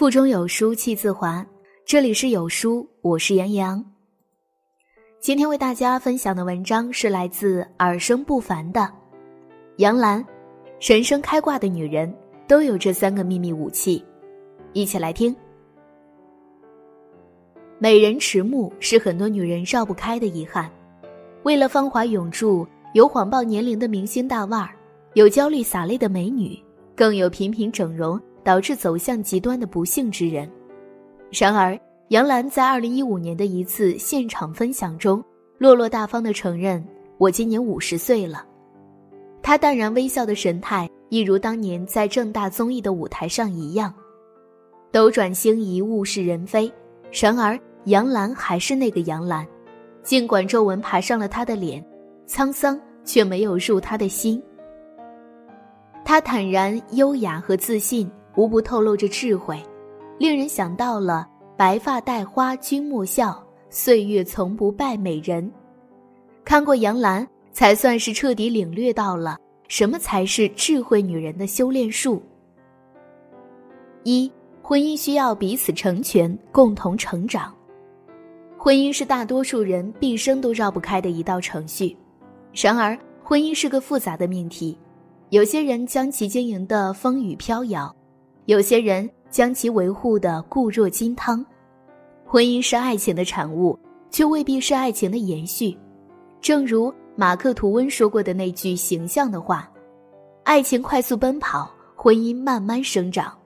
腹中有书气自华。这里是有书，我是杨洋。今天为大家分享的文章是来自耳生不凡的杨澜。神生开挂的女人都有这三个秘密武器，一起来听。美人迟暮是很多女人绕不开的遗憾。为了芳华永驻，有谎报年龄的明星大腕儿，有焦虑洒泪的美女，更有频频整容导致走向极端的不幸之人。然而，杨澜在二零一五年的一次现场分享中，落落大方地承认：“我今年五十岁了。”她淡然微笑的神态，一如当年在正大综艺的舞台上一样。斗转星移，物是人非。然而，杨澜还是那个杨澜，尽管皱纹爬上了她的脸，沧桑却没有入他的心。她坦然、优雅和自信，无不透露着智慧，令人想到了“白发戴花君莫笑，岁月从不败美人”。看过杨澜。才算是彻底领略到了什么才是智慧女人的修炼术。一，婚姻需要彼此成全，共同成长。婚姻是大多数人毕生都绕不开的一道程序。然而，婚姻是个复杂的命题，有些人将其经营的风雨飘摇，有些人将其维护的固若金汤。婚姻是爱情的产物，却未必是爱情的延续。正如。马克·吐温说过的那句形象的话：“爱情快速奔跑，婚姻慢慢生长。”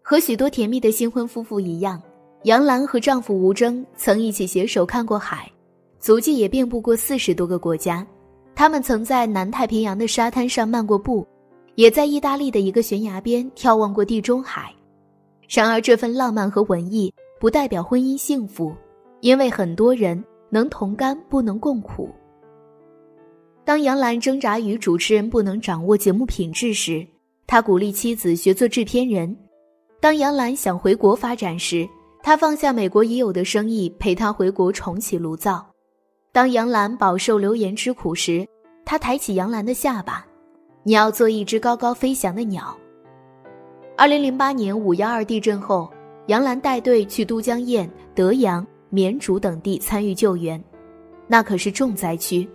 和许多甜蜜的新婚夫妇一样，杨澜和丈夫吴峥曾一起携手看过海，足迹也遍布过四十多个国家。他们曾在南太平洋的沙滩上漫过步，也在意大利的一个悬崖边眺望过地中海。然而，这份浪漫和文艺不代表婚姻幸福，因为很多人能同甘，不能共苦。当杨澜挣扎于主持人不能掌握节目品质时，他鼓励妻子学做制片人；当杨澜想回国发展时，他放下美国已有的生意陪她回国重启炉灶；当杨澜饱受流言之苦时，他抬起杨澜的下巴：“你要做一只高高飞翔的鸟。”二零零八年五幺二地震后，杨澜带队去都江堰、德阳、绵竹等地参与救援，那可是重灾区。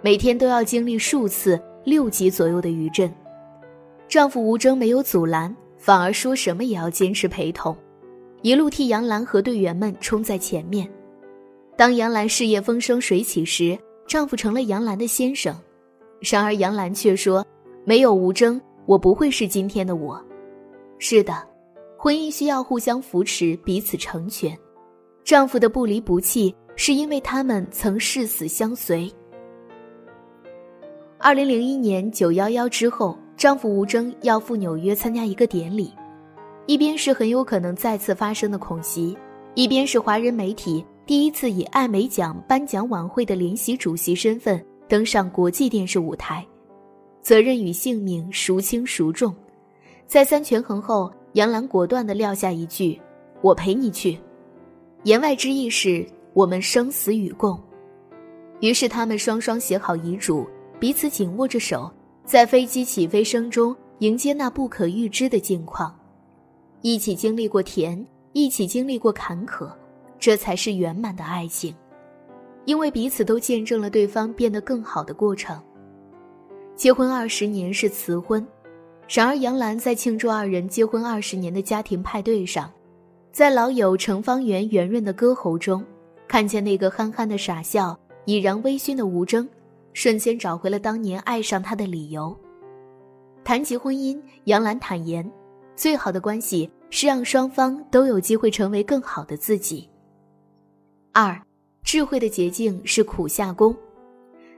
每天都要经历数次六级左右的余震，丈夫吴征没有阻拦，反而说什么也要坚持陪同，一路替杨澜和队员们冲在前面。当杨澜事业风生水起时，丈夫成了杨澜的先生，然而杨澜却说：“没有吴征，我不会是今天的我。”是的，婚姻需要互相扶持，彼此成全。丈夫的不离不弃，是因为他们曾誓死相随。二零零一年九幺幺之后，丈夫吴征要赴纽约参加一个典礼，一边是很有可能再次发生的恐袭，一边是华人媒体第一次以艾美奖颁奖晚会的联席主席身份登上国际电视舞台，责任与性命孰轻孰重？再三权衡后，杨澜果断地撂下一句：“我陪你去。”言外之意是我们生死与共。于是他们双双写好遗嘱。彼此紧握着手，在飞机起飞声中迎接那不可预知的境况，一起经历过甜，一起经历过坎坷，这才是圆满的爱情，因为彼此都见证了对方变得更好的过程。结婚二十年是辞婚，然而杨澜在庆祝二人结婚二十年的家庭派对上，在老友程方圆圆润的歌喉中，看见那个憨憨的傻笑、已然微醺的吴峥。瞬间找回了当年爱上他的理由。谈及婚姻，杨澜坦言，最好的关系是让双方都有机会成为更好的自己。二，智慧的捷径是苦下功。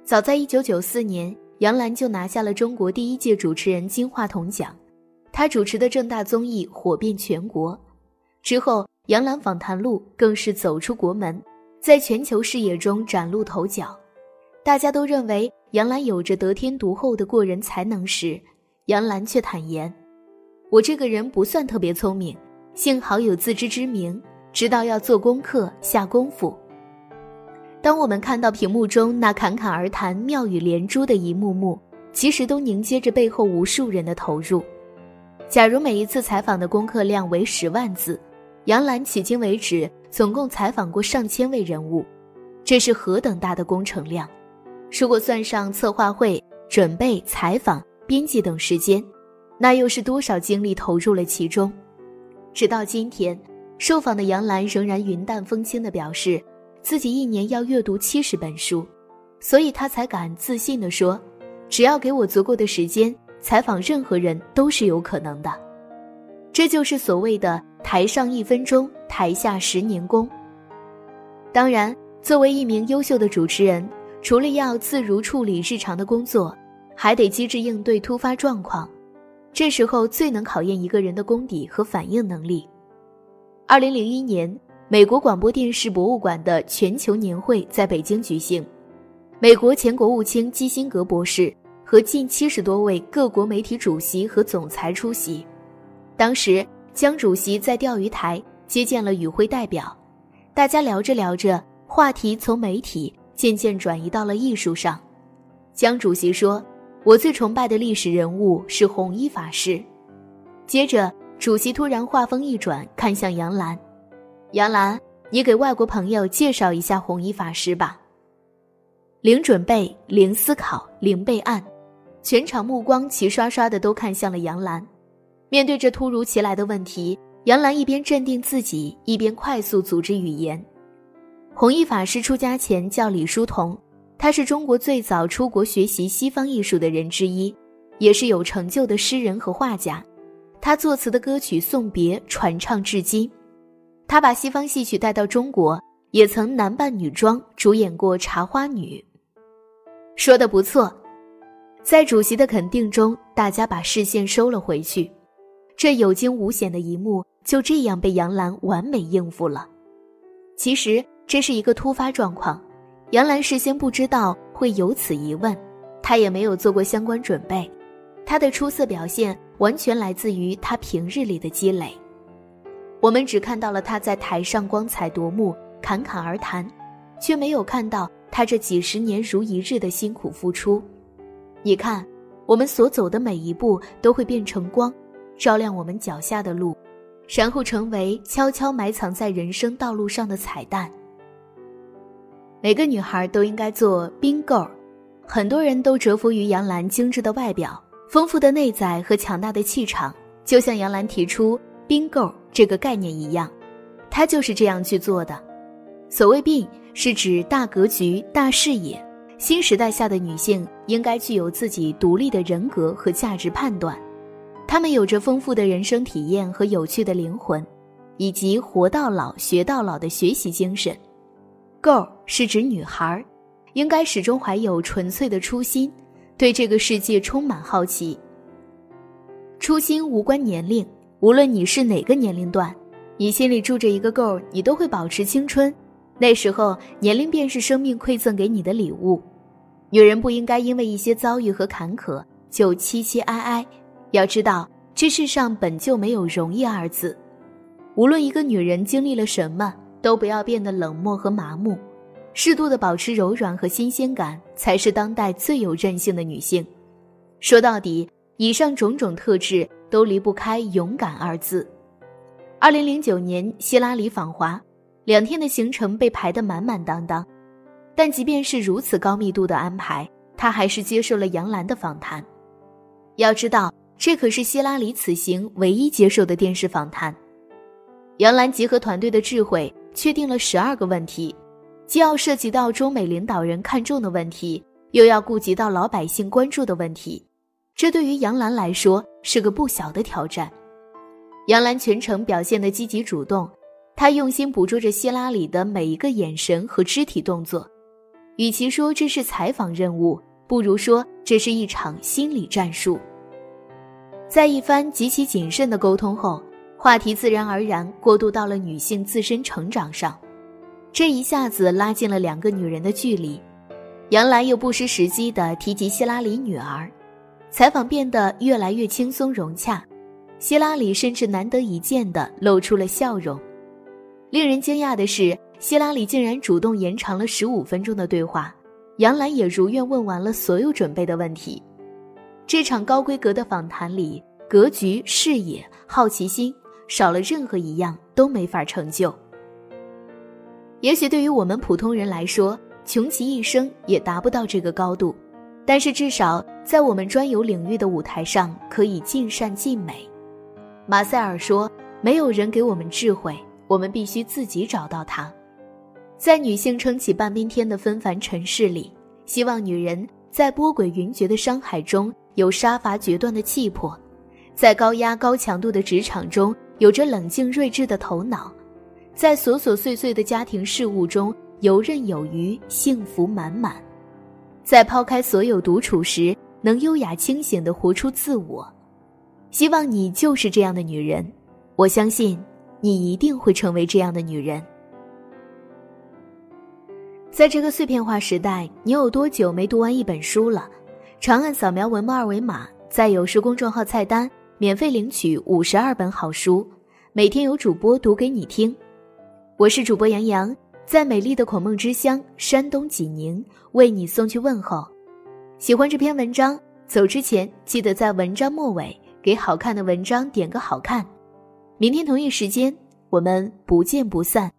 早在一九九四年，杨澜就拿下了中国第一届主持人金话筒奖，她主持的正大综艺火遍全国。之后，杨澜访谈录更是走出国门，在全球视野中崭露头角。大家都认为杨澜有着得天独厚的过人才能时，杨澜却坦言：“我这个人不算特别聪明，幸好有自知之明，知道要做功课、下功夫。”当我们看到屏幕中那侃侃而谈、妙语连珠的一幕幕，其实都凝结着背后无数人的投入。假如每一次采访的功课量为十万字，杨澜迄今为止总共采访过上千位人物，这是何等大的工程量！如果算上策划会、准备、采访、编辑等时间，那又是多少精力投入了其中？直到今天，受访的杨澜仍然云淡风轻地表示，自己一年要阅读七十本书，所以他才敢自信地说：“只要给我足够的时间。”采访任何人都是有可能的，这就是所谓的“台上一分钟，台下十年功”。当然，作为一名优秀的主持人，除了要自如处理日常的工作，还得机智应对突发状况。这时候最能考验一个人的功底和反应能力。二零零一年，美国广播电视博物馆的全球年会在北京举行，美国前国务卿基辛格博士。和近七十多位各国媒体主席和总裁出席。当时，江主席在钓鱼台接见了与会代表，大家聊着聊着，话题从媒体渐渐转移到了艺术上。江主席说：“我最崇拜的历史人物是弘一法师。”接着，主席突然话锋一转，看向杨澜：“杨澜，你给外国朋友介绍一下弘一法师吧。”零准备，零思考，零备案。全场目光齐刷刷的都看向了杨澜。面对这突如其来的问题，杨澜一边镇定自己，一边快速组织语言。弘一法师出家前叫李叔同，他是中国最早出国学习西方艺术的人之一，也是有成就的诗人和画家。他作词的歌曲《送别》传唱至今。他把西方戏曲带到中国，也曾男扮女装主演过《茶花女》。说的不错。在主席的肯定中，大家把视线收了回去。这有惊无险的一幕就这样被杨澜完美应付了。其实这是一个突发状况，杨澜事先不知道会有此疑问，她也没有做过相关准备。她的出色表现完全来自于她平日里的积累。我们只看到了她在台上光彩夺目、侃侃而谈，却没有看到她这几十年如一日的辛苦付出。你看，我们所走的每一步都会变成光，照亮我们脚下的路，然后成为悄悄埋藏在人生道路上的彩蛋。每个女孩都应该做冰 girl，很多人都折服于杨澜精致的外表、丰富的内在和强大的气场，就像杨澜提出“冰 girl ”这个概念一样，她就是这样去做的。所谓“病”，是指大格局、大视野。新时代下的女性应该具有自己独立的人格和价值判断，她们有着丰富的人生体验和有趣的灵魂，以及活到老学到老的学习精神。Girl 是指女孩，应该始终怀有纯粹的初心，对这个世界充满好奇。初心无关年龄，无论你是哪个年龄段，你心里住着一个 Girl，你都会保持青春。那时候，年龄便是生命馈赠给你的礼物。女人不应该因为一些遭遇和坎坷就凄凄哀哀。要知道，这世上本就没有容易二字。无论一个女人经历了什么，都不要变得冷漠和麻木，适度的保持柔软和新鲜感，才是当代最有韧性的女性。说到底，以上种种特质都离不开“勇敢”二字。二零零九年，希拉里访华，两天的行程被排得满满当当。但即便是如此高密度的安排，他还是接受了杨澜的访谈。要知道，这可是希拉里此行唯一接受的电视访谈。杨澜集合团队的智慧，确定了十二个问题，既要涉及到中美领导人看重的问题，又要顾及到老百姓关注的问题。这对于杨澜来说是个不小的挑战。杨澜全程表现得积极主动，她用心捕捉着希拉里的每一个眼神和肢体动作。与其说这是采访任务，不如说这是一场心理战术。在一番极其谨慎的沟通后，话题自然而然过渡到了女性自身成长上，这一下子拉近了两个女人的距离。杨澜又不失时机地提及希拉里女儿，采访变得越来越轻松融洽，希拉里甚至难得一见地露出了笑容。令人惊讶的是。希拉里竟然主动延长了十五分钟的对话，杨澜也如愿问完了所有准备的问题。这场高规格的访谈里，格局、视野、好奇心，少了任何一样都没法成就。也许对于我们普通人来说，穷其一生也达不到这个高度，但是至少在我们专有领域的舞台上，可以尽善尽美。马塞尔说：“没有人给我们智慧，我们必须自己找到它。”在女性撑起半边天的纷繁尘世里，希望女人在波诡云谲的商海中有杀伐决断的气魄，在高压高强度的职场中有着冷静睿智的头脑，在琐琐碎碎的家庭事务中游刃有余、幸福满满，在抛开所有独处时能优雅清醒地活出自我。希望你就是这样的女人，我相信你一定会成为这样的女人。在这个碎片化时代，你有多久没读完一本书了？长按扫描文末二维码，在有书公众号菜单免费领取五十二本好书，每天有主播读给你听。我是主播杨洋，在美丽的孔孟之乡山东济宁为你送去问候。喜欢这篇文章，走之前记得在文章末尾。给好看的文章点个好看，明天同一时间我们不见不散。